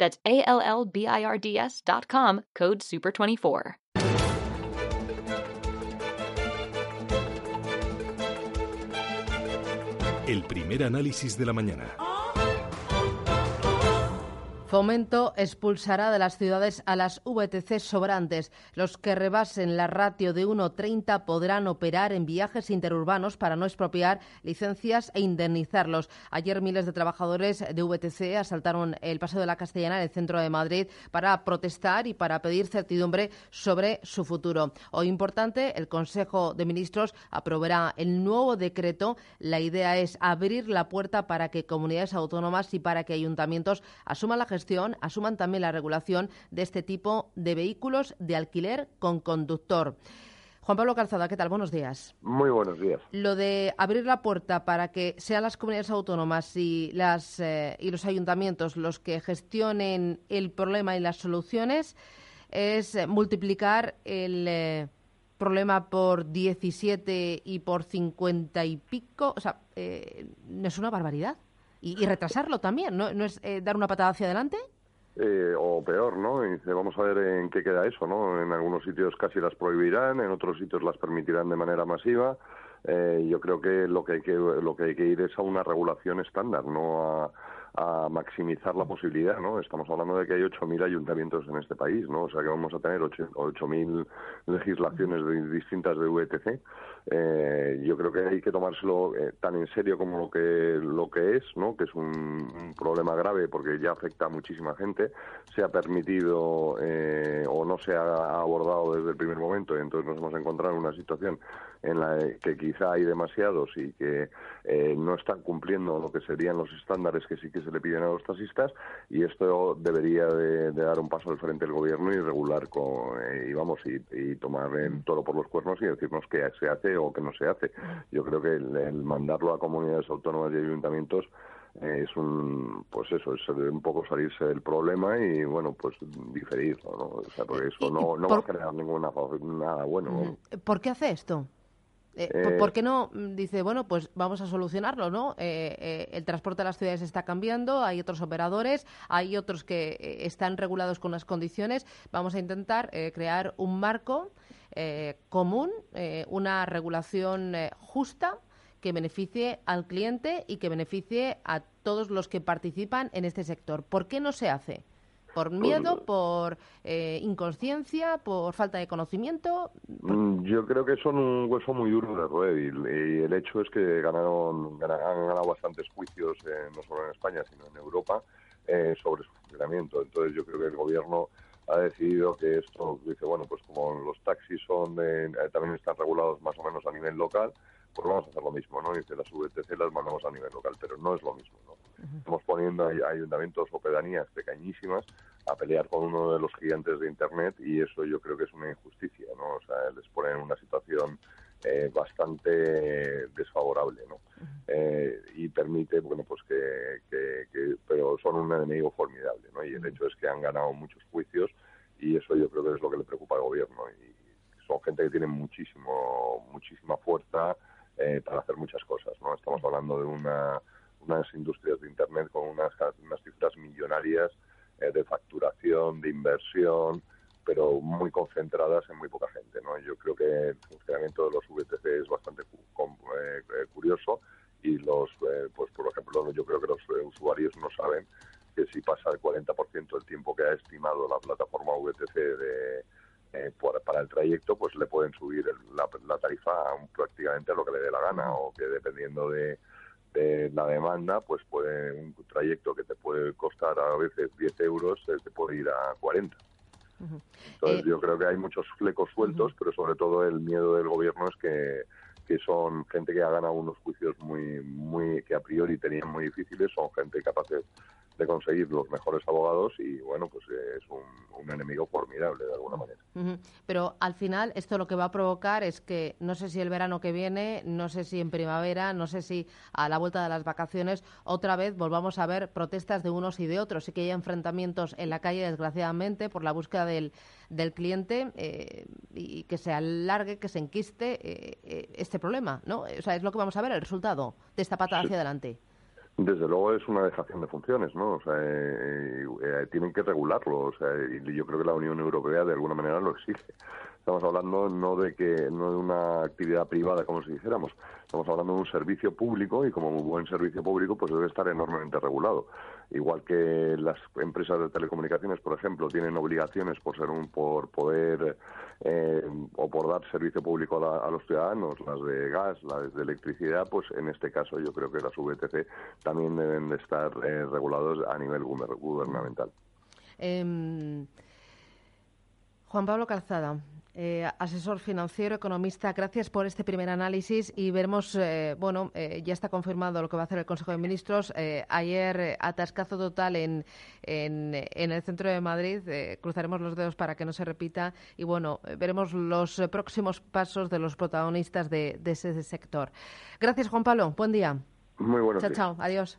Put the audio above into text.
That's A-L-L-B-I-R-D-S dot com, code SUPER24. El primer análisis de la mañana. Fomento expulsará de las ciudades a las VTC sobrantes. Los que rebasen la ratio de 1,30 podrán operar en viajes interurbanos para no expropiar licencias e indemnizarlos. Ayer miles de trabajadores de VTC asaltaron el Paseo de la Castellana en el centro de Madrid para protestar y para pedir certidumbre sobre su futuro. Hoy importante, el Consejo de Ministros aprobará el nuevo decreto. La idea es abrir la puerta para que comunidades autónomas y para que ayuntamientos asuman la gestión asuman también la regulación de este tipo de vehículos de alquiler con conductor. Juan Pablo Calzada, ¿qué tal? Buenos días. Muy buenos días. Lo de abrir la puerta para que sean las comunidades autónomas y, las, eh, y los ayuntamientos los que gestionen el problema y las soluciones es multiplicar el eh, problema por 17 y por 50 y pico. O sea, eh, ¿no es una barbaridad? Y, retrasarlo también, ¿no, ¿No es eh, dar una patada hacia adelante? Eh, o peor, ¿no? vamos a ver en qué queda eso, ¿no? En algunos sitios casi las prohibirán, en otros sitios las permitirán de manera masiva. Eh, yo creo que lo que hay que lo que hay que ir es a una regulación estándar, no a a maximizar la posibilidad, ¿no? Estamos hablando de que hay 8.000 ayuntamientos en este país, ¿no? O sea que vamos a tener 8.000 legislaciones distintas de VTC. Eh, yo creo que hay que tomárselo eh, tan en serio como lo que lo que es, ¿no? Que es un, problema grave porque ya afecta a muchísima gente. Se ha permitido eh, o no se ha abordado desde el primer momento y entonces nos hemos encontrado en una situación en la que quizá hay demasiados y que no están cumpliendo lo que serían los estándares que sí que se le piden a los taxistas y esto debería de, dar un paso al frente del gobierno y regular con, eh, y vamos y, tomar el toro por los cuernos y decirnos qué se hace o qué no se hace. Yo creo que el, mandarlo a comunidades autónomas y ayuntamientos eh, es un pues eso es un poco salirse del problema y bueno pues diferirlo ¿no? o sea porque eso no, no va a generar ninguna nada bueno ¿por qué hace esto? Eh, eh, ¿Por qué no mm, dice, bueno, pues vamos a solucionarlo, ¿no? Eh, el transporte a las ciudades está cambiando, hay otros operadores, hay otros que están regulados con unas condiciones. Vamos a intentar crear un marco común, una regulación justa que beneficie al cliente y que beneficie a todos los que participan en este sector. ¿Por qué no se hace? ¿Por miedo, por eh, inconsciencia, por falta de conocimiento? Mm, yo creo que son un hueso muy duro de roer y, el hecho es que ganaron, han ganado bastantes juicios, eh, no solo en España, sino en Europa, eh, sobre su funcionamiento. Entonces yo creo que el gobierno ha decidido que esto, dice, bueno, pues como los taxis son también están regulados más o menos a nivel local, pues vamos a hacer lo mismo, ¿no? Dice, las VTC las mandamos a nivel local, pero no es lo mismo, ¿no? Estamos poniendo a ayuntamientos o pedanías pequeñísimas a pelear con uno de los gigantes de Internet y eso yo creo que es una injusticia, ¿no? O sea, les pone en una situación eh, bastante desfavorable, ¿no? Eh, y permite, bueno, pues que, que, pero son un enemigo formidable, ¿no? Y el hecho es que han ganado muchos juicios y eso yo creo que es lo que le preocupa al gobierno y son gente que tiene muchísimo, muchísima fuerza eh, para hacer muchas cosas, ¿no? Estamos hablando de una, unas industrias de Internet con unas, unas cifras millonarias eh, de facturación, de inversión, pero muy concentradas en muy poca gente. ¿no? Yo creo que el funcionamiento de los VTC es bastante eh, curioso y los, pues por ejemplo, yo creo que los usuarios no saben que si pasa el 40% del tiempo que ha estimado la plataforma VTC de, eh, para el trayecto, pues le pueden subir la, la, tarifa prácticamente a lo que le dé la gana o que dependiendo de, la demanda, pues puede un trayecto que te puede costar a veces 10 euros, eh, te puede ir a 40. Entonces yo creo que hay muchos flecos sueltos, pero sobre todo el miedo del gobierno es que que son gente que ha ganado unos juicios muy, muy que a priori tenían muy difíciles, son gente capaz de, conseguir los mejores abogados y bueno, pues es un, enemigo formidable de alguna manera. Pero al final esto lo que va a provocar es que no sé si el verano que viene, no sé si en primavera, no sé si a la vuelta de las vacaciones otra vez volvamos a ver protestas de unos y de otros y que haya enfrentamientos en la calle desgraciadamente por la búsqueda del, del cliente eh, y que se alargue, que se enquiste eh, eh, este problema, ¿no? O sea, es lo que vamos a ver, el resultado de esta pata hacia adelante. Desde luego es una dejación de funciones, ¿no? O sea, tienen que regularlo, o sea, y yo creo que la Unión Europea de alguna manera lo exige. Estamos hablando no de que no de una actividad privada, como si dijéramos. Estamos hablando de un servicio público y como un buen servicio público, pues debe estar enormemente regulado. Igual que las empresas de telecomunicaciones, por ejemplo, tienen obligaciones por ser un, por poder eh, o por dar servicio público a, los ciudadanos, las de gas, las de electricidad, pues en este caso yo creo que las VTC también deben de estar eh, regulados a nivel gubernamental. Em, Juan Pablo Calzada, eh, asesor financiero, economista, gracias por este primer análisis y veremos, eh, bueno, eh, ya está confirmado lo que va a hacer el Consejo de Ministros. ayer, atascazo total en, en, el centro de Madrid. cruzaremos los dedos para que no se repita y, bueno, veremos los próximos pasos de los protagonistas de, ese sector. Gracias, Juan Pablo. Buen día. Muy buenos Chao, chao. Adiós.